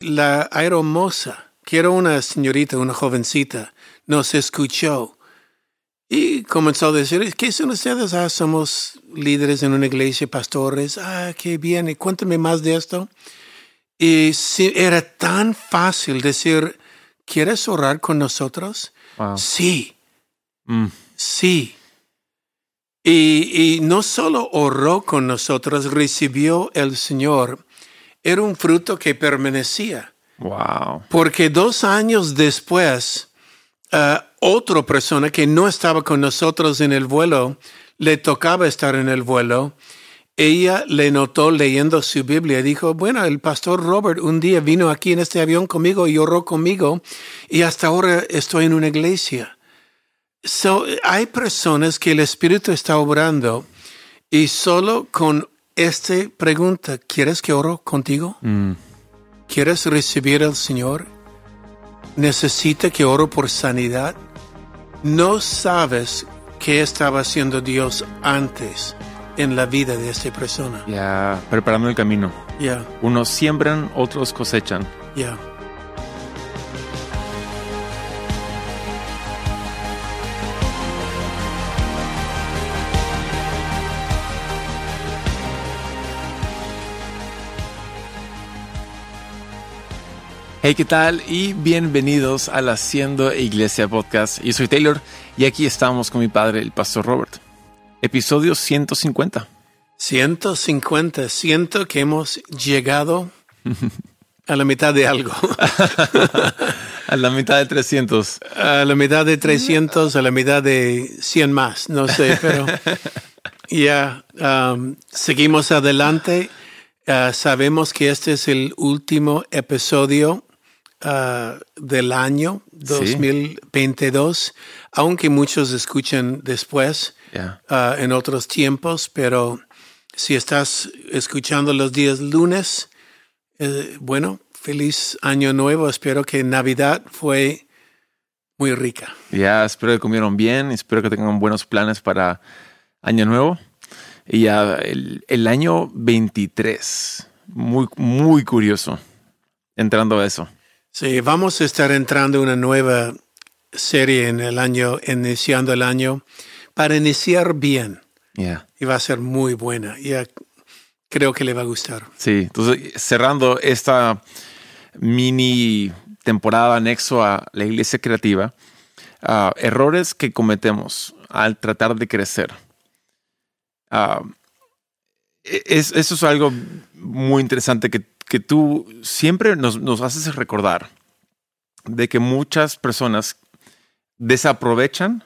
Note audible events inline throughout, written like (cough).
la aeromosa, que era una señorita, una jovencita, nos escuchó y comenzó a decir, ¿qué son ustedes? Ah, somos líderes en una iglesia, pastores. Ah, qué bien. Y cuéntame más de esto. Y sí, era tan fácil decir, ¿quieres orar con nosotros? Wow. Sí, Mm. sí. Y, y no solo oró con nosotros, recibió el Señor. Era un fruto que permanecía. Wow. Porque dos años después, ah, otra persona que no estaba con nosotros en el vuelo, le tocaba estar en el vuelo. Ella le notó leyendo su Biblia y dijo, bueno, el pastor Robert un día vino aquí en este avión conmigo y oró conmigo y hasta ahora estoy en una iglesia. So, hay personas que el Espíritu está obrando y solo con esta pregunta, ¿quieres que oro contigo? Mm. ¿Quieres recibir al Señor? ¿Necesita que oro por sanidad? No sabes qué estaba haciendo Dios antes en la vida de esta persona. Ya, preparando el camino. Ya, Unos siembran, otros cosechan. ya. Hey, ¿qué tal? Y bienvenidos al Haciendo Iglesia Podcast. Yo soy Taylor y aquí estamos con mi padre, el pastor Robert. Episodio 150. 150. Siento que hemos llegado a la mitad de algo. (laughs) A la mitad de 300. a la mitad de 300, a la mitad de 100 más, no sé, pero ya um, seguimos adelante. Uh, sabemos que este es el último episodio uh, del año 2022, aunque muchos escuchan después uh, en otros tiempos, pero si estás escuchando los días lunes, eh, bueno, feliz año nuevo. Espero que Navidad fue muy rica. Ya, espero que comieron bien, espero que tengan buenos planes para Año Nuevo. Y ya el, el año 23, muy, muy curioso, entrando a eso. Sí, vamos a estar entrando en una nueva serie en el año, iniciando el año, para iniciar bien. Y va a ser muy buena. Ya creo que le va a gustar. Sí, entonces cerrando esta mini temporada anexo a la iglesia creativa, ah, errores que cometemos al tratar de crecer. Ah, es, eso es algo muy interesante que, que tú siempre nos, nos haces recordar de que muchas personas desaprovechan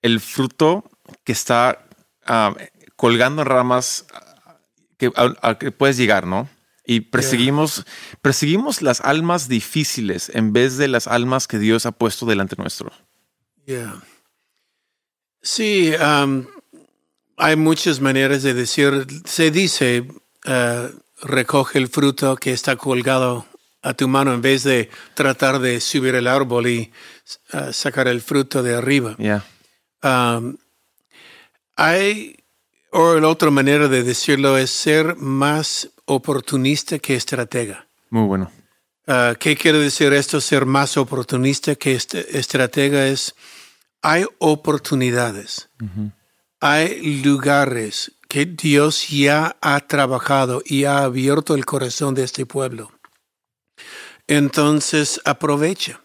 el fruto que está ah, colgando en ramas ah, que, a- a que puedes llegar, ¿no? Y perseguimos, perseguimos las almas difíciles en vez de las almas que Dios ha puesto delante nuestro. Yeah. Sí, um, hay muchas maneras de decir, se dice, uh, recoge el fruto que está colgado a tu mano en vez de tratar de subir el árbol y uh, sacar el fruto de arriba. Ya, Um, hay, o la otra manera de decirlo es ser más oportunista que estratega. muy bueno. Uh, ¿Qué quiere decir esto? Ser más oportunista que estratega es, hay oportunidades, hay lugares que Dios ya ha trabajado y ha abierto el corazón de este pueblo. Entonces aprovecha.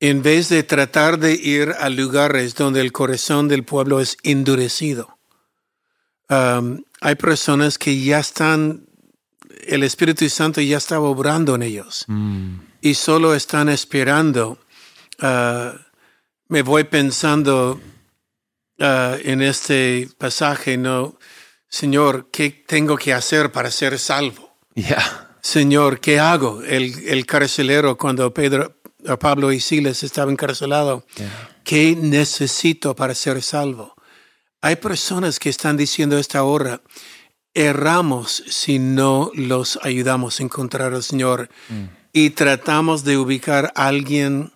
En vez de tratar de ir a lugares donde el corazón del pueblo es endurecido. Um, hay personas que ya están, el Espíritu Santo ya está obrando en ellos Mm, y solo están esperando. Ah, me voy pensando ah, en este pasaje, ¿no? Señor, ¿qué tengo que hacer para ser salvo? Ya, Señor, ¿qué hago? El, el carcelero, cuando Pedro, a Pablo y Silas estaban encarcelados, ¿qué necesito para ser salvo? Hay personas que están diciendo esta hora, erramos si no los ayudamos a encontrar al Señor y tratamos de ubicar a alguien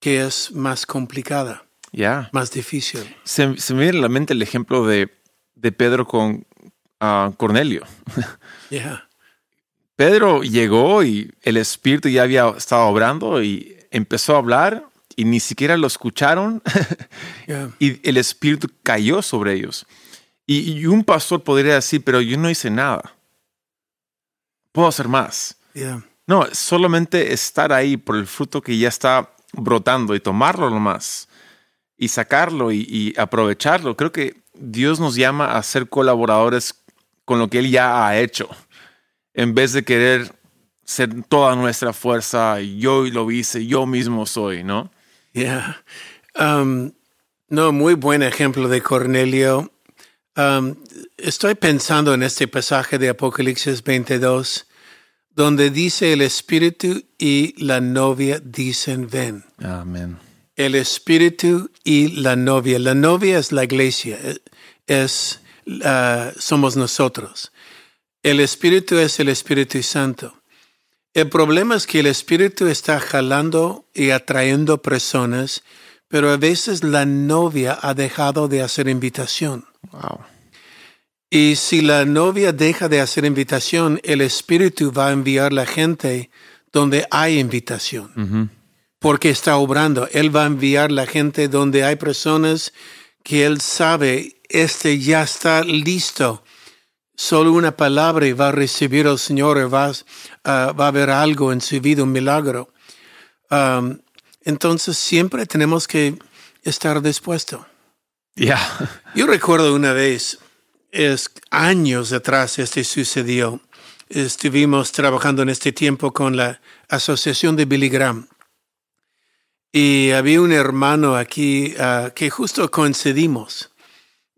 que es más complicada, ya. más difícil. Se, se me viene a la mente el ejemplo de, de Pedro con ah, Cornelio. (laughs) Yeah. Pedro llegó y el Espíritu ya había estado obrando y empezó a hablar y ni siquiera lo escucharon (laughs) Yeah. y el Espíritu cayó sobre ellos. Y, y un pastor podría decir, pero yo no hice nada. Puedo hacer más. Yeah. No, solamente estar ahí por el fruto que ya está brotando y tomarlo nomás y sacarlo y, y aprovecharlo. Creo que Dios nos llama a ser colaboradores con lo que Él ya ha hecho, en vez de querer ser toda nuestra fuerza. Yo lo hice, yo mismo soy, ¿no? Yeah. Um, no, muy buen ejemplo de Cornelio. Um, estoy pensando en este pasaje de Apocalipsis 22, donde dice el Espíritu y la novia dicen ven. Amén. El Espíritu y la novia. La novia es la iglesia, es, uh, somos nosotros. El Espíritu es el Espíritu Santo. El problema es que el Espíritu está jalando y atrayendo personas, pero a veces la novia ha dejado de hacer invitación. Wow. Y si la novia deja de hacer invitación, el Espíritu va a enviar la gente donde hay invitación. Porque está obrando. Él va a enviar la gente donde hay personas que él sabe, este ya está listo. Solo una palabra y va a recibir al Señor, y va, ah, va a haber algo en su vida, un milagro. Um, entonces siempre tenemos que estar dispuestos. Ya. Yo recuerdo una vez, es años atrás este sucedió. Estuvimos trabajando en este tiempo con la Asociación de Billy Graham. Y había un hermano aquí ah, que justo coincidimos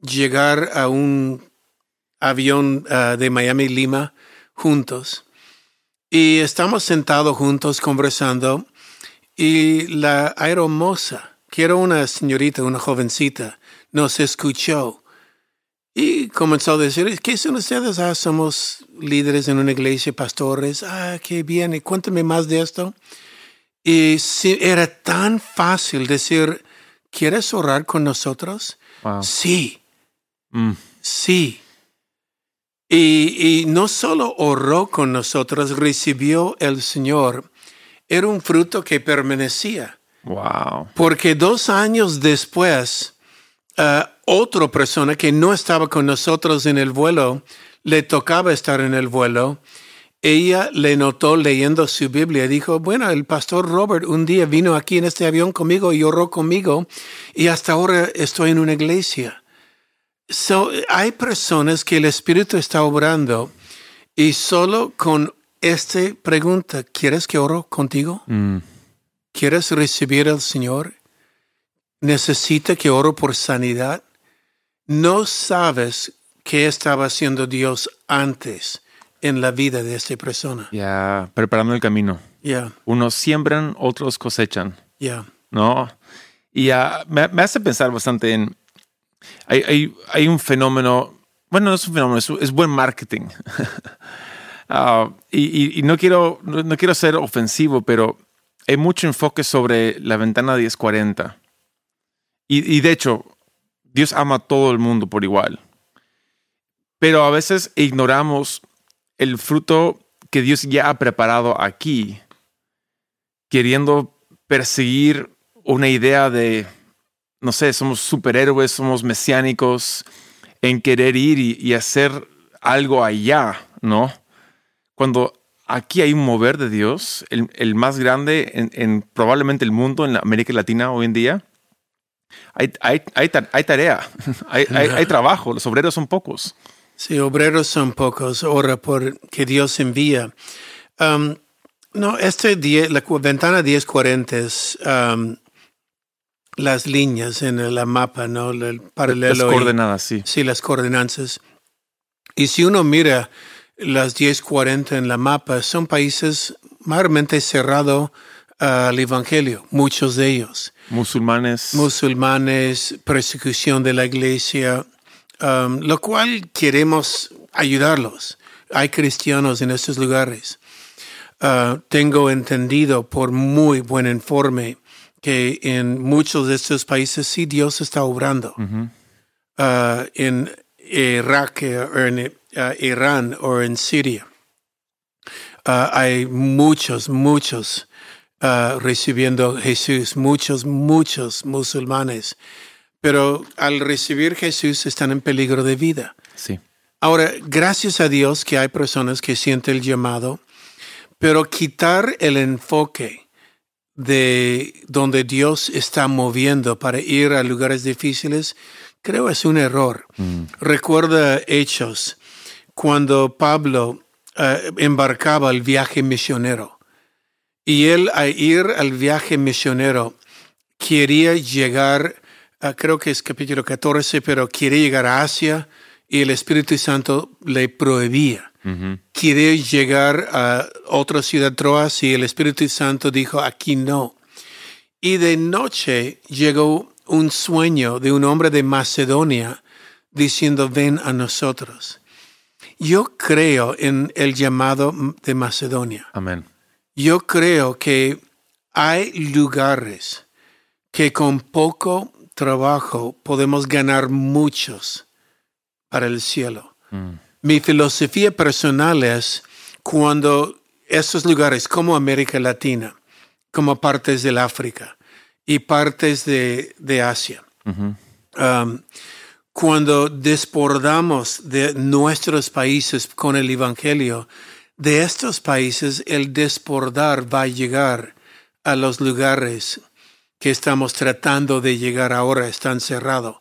llegar a un avión ah, de Miami Lima juntos. Y estamos sentados juntos conversando y la aeromoza, que era una señorita, una jovencita, nos escuchó y comenzó a decir, ¿qué son ustedes? Ah, somos líderes en una iglesia, pastores. Ah, qué bien. Y cuéntame más de esto. Y sí, era tan fácil decir, ¿quieres orar con nosotros? Wow. Sí, Mm. sí. Y, y no solo oró con nosotros, recibió el Señor. Era un fruto que permanecía. Wow. Porque dos años después, ah, otra persona que no estaba con nosotros en el vuelo, le tocaba estar en el vuelo. Ella le notó leyendo su Biblia y dijo, bueno, el pastor Robert un día vino aquí en este avión conmigo y oró conmigo y hasta ahora estoy en una iglesia. So, hay personas que el Espíritu está obrando y solo con esta pregunta, ¿quieres que oro contigo? Mm. ¿Quieres recibir al Señor? ¿Necesita que oro por sanidad? No sabes qué estaba haciendo Dios antes en la vida de esta persona. Ya, preparando el camino. Ya, Unos siembran, otros cosechan, ya, ¿no? Y ah, me, me hace pensar bastante en... Hay, hay, hay un fenómeno, bueno, no es un fenómeno, es, es buen marketing. (laughs) Ah, y, y- y no, quiero, no, no quiero ser ofensivo, pero hay mucho enfoque sobre la ventana 1040. Y, y de hecho, Dios ama a todo el mundo por igual. Pero a veces ignoramos el fruto que Dios ya ha preparado aquí, queriendo perseguir una idea de, no sé, somos superhéroes, somos mesiánicos, en querer ir y, hacer algo allá, ¿no? Cuando aquí hay un mover de Dios, el, más grande en, en probablemente el mundo, en América Latina hoy en día, hay, hay, hay, ta- hay tarea, (laughs) hay trabajo, los obreros son pocos. Sí, obreros son pocos, ora por que Dios envía. Um, no, este die- la ventana 1040 es um, las líneas en la mapa, ¿no? El paralelo. Las y- coordenadas, sí. Sí, las coordenanzas. Y si uno mira las 1040 en la mapa, son países mayormente cerrados al Evangelio, muchos de ellos. Musulmanes. Musulmanes, persecución de la iglesia, um, lo cual queremos ayudarlos. Hay cristianos en estos lugares. Uh, tengo entendido por muy buen informe que en muchos de estos países sí Dios está obrando. Uh, en Irak, o en uh, Irán o en Siria. Hay muchos, muchos recibiendo Jesús, muchos, muchos musulmanes. Pero al recibir Jesús están en peligro de vida. Sí. Ahora, gracias a Dios que hay personas que sienten el llamado, pero quitar el enfoque de donde Dios está moviendo para ir a lugares difíciles, creo es un error. Recuerda Hechos, cuando Pablo eh, embarcaba el viaje misionero. Y él al ir al viaje misionero quería llegar, a, creo que es capítulo 14, pero quería llegar a Asia y el Espíritu Santo le prohibía. Quería llegar a otra ciudad Troas y el Espíritu Santo dijo, aquí no. Y de noche llegó un sueño de un hombre de Macedonia diciendo, ven a nosotros. Yo creo en el llamado de Macedonia. Amén. Yo creo que hay lugares que con poco trabajo podemos ganar muchos para el cielo. Mi filosofía personal es cuando esos lugares como América Latina, como partes del África y partes de, de Asia, um, cuando desbordamos de nuestros países con el Evangelio, de estos países el desbordar va a llegar a los lugares que estamos tratando de llegar ahora, están cerrados.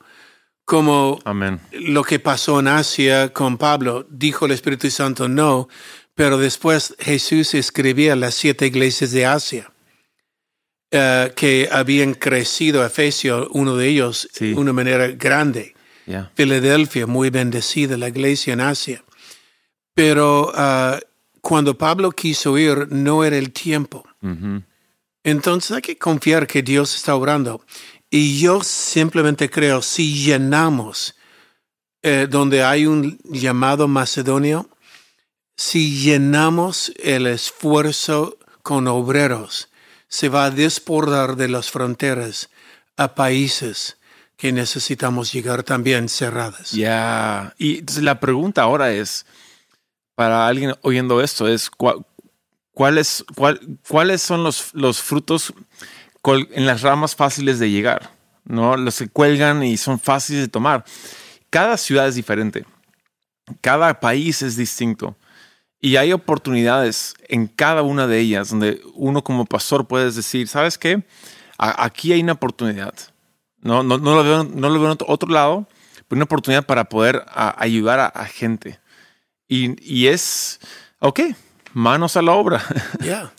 Como Amén. lo que pasó en Asia con Pablo, dijo el Espíritu Santo no, pero después Jesús escribía las siete iglesias de Asia. eh, que habían crecido, Efesio, uno de ellos, Sí. de una manera grande. Ya. Filadelfia, muy bendecida, la iglesia en Asia. Pero ah, cuando Pablo quiso ir, no era el tiempo. Ujú. Entonces hay que confiar que Dios está obrando. Y yo simplemente creo, si llenamos eh, donde hay un llamado macedonio, si llenamos el esfuerzo con obreros, se va a desbordar de las fronteras a países que necesitamos llegar también cerradas. Ya. Y la pregunta ahora es, para alguien oyendo esto, es ¿cuáles, cuál- cuáles son los, los frutos en las ramas fáciles de llegar? ¿No? Los que cuelgan y son fáciles de tomar. Cada ciudad es diferente. Cada país es distinto. Y hay oportunidades en cada una de ellas donde uno como pastor puedes decir, ¿sabes qué? A- aquí hay una oportunidad. No, no, no lo veo, no lo veo en otro lado, pero una oportunidad para poder a- ayudar a, a gente. Y, y es, ok, manos a la obra. (laughs) Ya.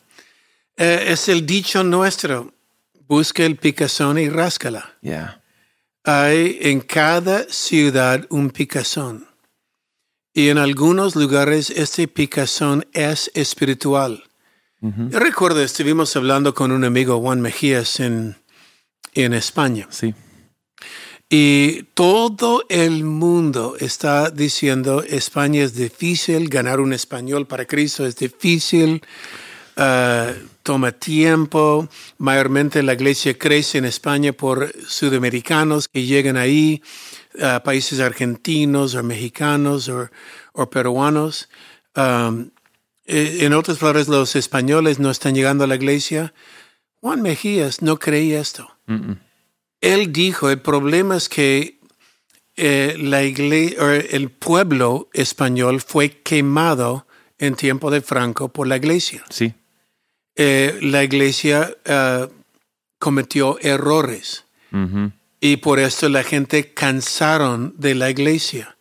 Eh, es el dicho nuestro, busca el picazón y ráscala. Ya. Hay en cada ciudad un picazón. Y en algunos lugares este picazón es espiritual. Yo recuerdo, estuvimos hablando con un amigo, Juan Mejías, en, en España. Sí. Y todo el mundo está diciendo España es difícil, ganar un español para Cristo es difícil, ah, toma tiempo. Mayormente la iglesia crece en España por sudamericanos que llegan ahí, a países argentinos o mexicanos o, peruanos. Um, eh, en otras palabras, los españoles no están llegando a la iglesia. Juan Mejías no creía esto. Él dijo, el problema es que eh, la igle- o el pueblo español fue quemado en tiempo de Franco por la iglesia. Sí. Eh, la iglesia eh, cometió errores y por esto la gente cansaron de la iglesia.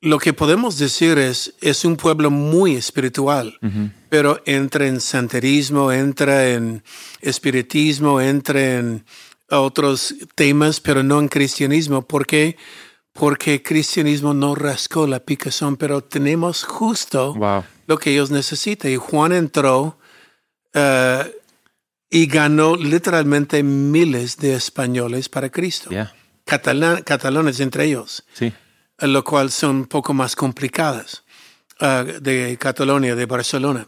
Lo que podemos decir es, es un pueblo muy espiritual, pero entra en santerismo, entra en espiritismo, entra en otros temas, pero no en cristianismo. ¿Por qué? Porque cristianismo no rascó la picazón, pero tenemos justo Wow. lo que ellos necesitan. Y Juan entró ah, y ganó literalmente miles de españoles para Cristo. Catalán- catalanes entre ellos, Sí. Lo cual son un poco más complicadas ah, de Cataluña, de Barcelona.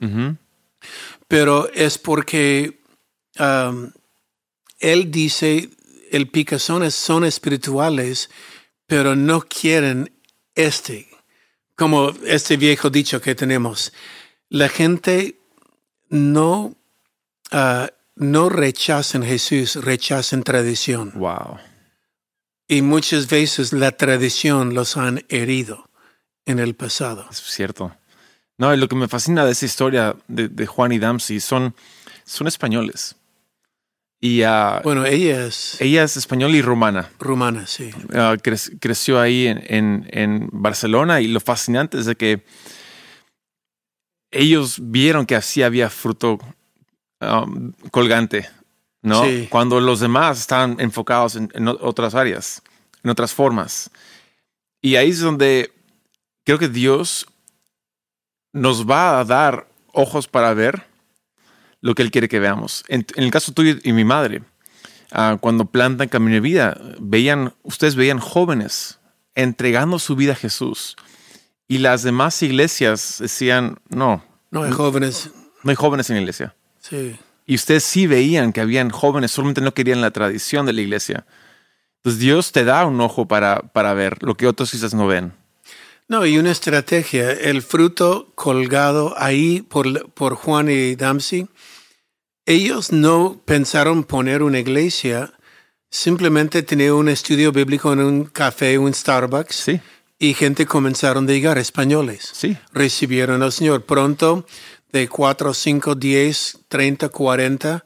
Pero es porque él dice, el picazones son espirituales, pero no quieren este, como este viejo dicho que tenemos, la gente no, ah, no rechazan Jesús, rechazan tradición. Wow. Y muchas veces la tradición los han herido en el pasado. Es cierto. No, y lo que me fascina de esa historia de, de Juan y Damsi son, son españoles. Y ah, Bueno, ella es ella es española y rumana. rumana, sí. Ah, cre- creció ahí en, en- en Barcelona y lo fascinante es de que ellos vieron que así había fruto um, colgante, ¿no? Sí. Cuando los demás estaban enfocados en, otras áreas, en otras formas. Y ahí es donde creo que Dios nos va a dar ojos para ver lo que Él quiere que veamos. En, en el caso tuyo y mi madre, ah, cuando plantan Camino de Vida, veían, ustedes veían jóvenes entregando su vida a Jesús. Y las demás iglesias decían, no, No hay jóvenes, no hay jóvenes en la iglesia. sí. Y ustedes sí veían que habían jóvenes, solamente no querían la tradición de la iglesia. Entonces Dios te da un ojo para, para ver lo que otros quizás no ven. No, y una estrategia, el fruto colgado ahí por, por Juan y Damsi, ellos no pensaron poner una iglesia, simplemente tener un estudio bíblico en un café, un Starbucks, Sí, y gente comenzaron a llegar, españoles. sí, Recibieron al Señor pronto, de 4, 5, 10, 30, 40,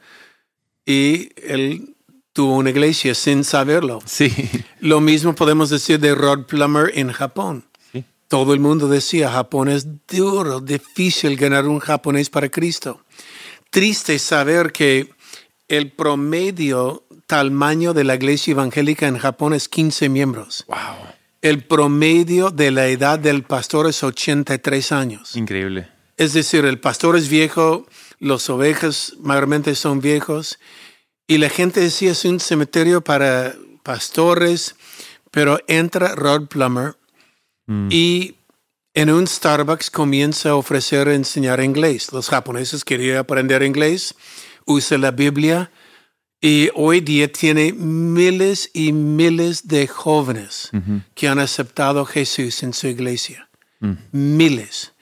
y él tuvo una iglesia sin saberlo. sí, Lo mismo podemos decir de Rod Plummer en Japón. Sí. Todo el mundo decía, Japón es duro, difícil ganar un japonés para Cristo. Triste saber que el promedio tamaño de la iglesia evangélica en Japón es 15 miembros. wow, El promedio de la edad del pastor es 83 años. increíble. Es decir, el pastor es viejo, los ovejas mayormente son viejos, y la gente decía es un cementerio para pastores, pero entra Rod Plummer y en un Starbucks comienza a ofrecer enseñar inglés. Los japoneses querían aprender inglés, usa la Biblia y hoy día tiene miles y miles de jóvenes que han aceptado a Jesús en su iglesia. Miles.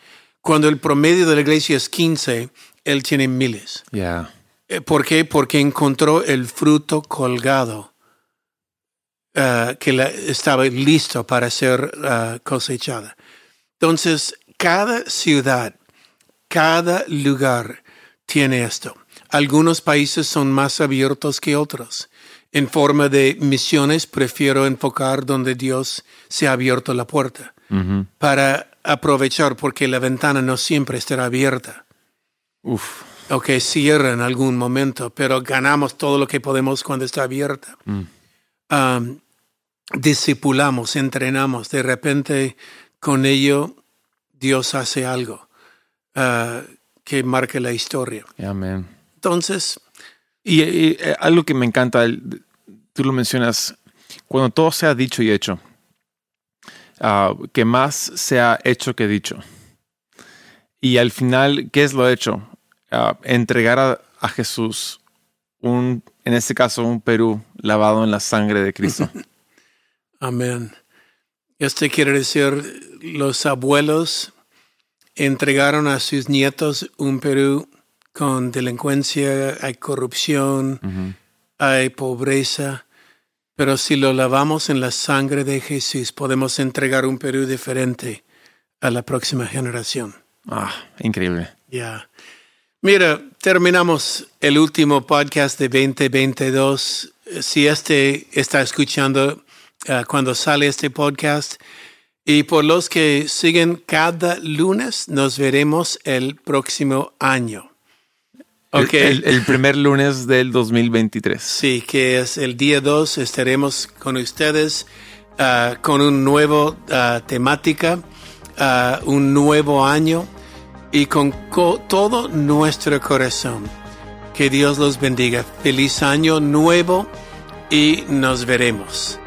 Cuando el promedio de la iglesia es 15, él tiene miles. Ya, Eh, ¿Por qué? Porque encontró el fruto colgado ah, que la- estaba listo para ser ah, cosechada. Entonces, cada ciudad, cada lugar tiene esto. Algunos países son más abiertos que otros. En forma de misiones, prefiero enfocar donde Dios se ha abierto la puerta Ujú. para aprovechar, porque la ventana no siempre estará abierta. Uf, Ok, cierra en algún momento, pero ganamos todo lo que podemos cuando está abierta. Um, discipulamos, entrenamos, de repente con ello Dios hace algo uh, que marque la historia. amén. Entonces, Y, y, eh, algo que me encanta, tú lo mencionas, cuando todo sea dicho y hecho, ah, que más sea hecho que dicho. Y al final, ¿qué es lo hecho? Ah, entregar a, a Jesús un, en este caso, un Perú lavado en la sangre de Cristo. (laughs) amén. Esto quiere decir, los abuelos entregaron a sus nietos un Perú con delincuencia, hay corrupción, hay pobreza, pero si lo lavamos en la sangre de Jesús, podemos entregar un Perú diferente a la próxima generación. Ah, increíble. Ya. Mira, terminamos el último podcast de 2022. Si este está escuchando ah, cuando sale este podcast, y por los que siguen cada lunes, nos veremos el próximo año. El- Ok. El, el primer lunes del 2023. Sí, que es el día 2, estaremos con ustedes ah, con un nuevo ah, temática, ah, un nuevo año y con co- todo nuestro corazón. Que Dios los bendiga. Feliz año nuevo y nos veremos.